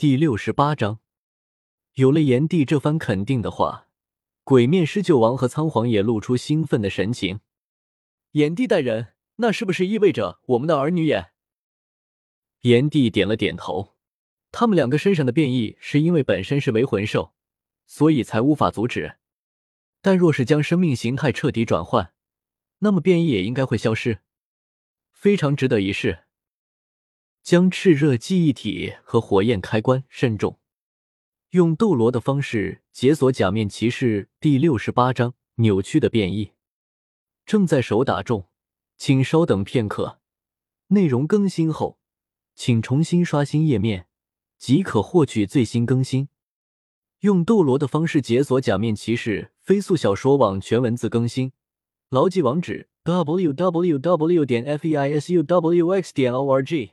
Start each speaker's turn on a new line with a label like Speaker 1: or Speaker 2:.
Speaker 1: 第六十八章，有了炎帝这番肯定的话，鬼面狮鹫王和仓皇也露出兴奋的神情。炎帝带人，那是不是意味着我们的儿女也？炎帝点了点头。他们两个身上的变异是因为本身是为魂兽，所以才无法阻止。但若是将生命形态彻底转换，那么变异也应该会消失，非常值得一试。将炽热记忆体和火焰开关慎重，用斗罗的方式解锁假面骑士第六十八章扭曲的变异。正在手打中，请稍等片刻。内容更新后，请重新刷新页面即可获取最新更新。用斗罗的方式解锁假面骑士飞速小说网全文字更新，牢记网址：w w w. 点 f e i s u w x 点 o r g。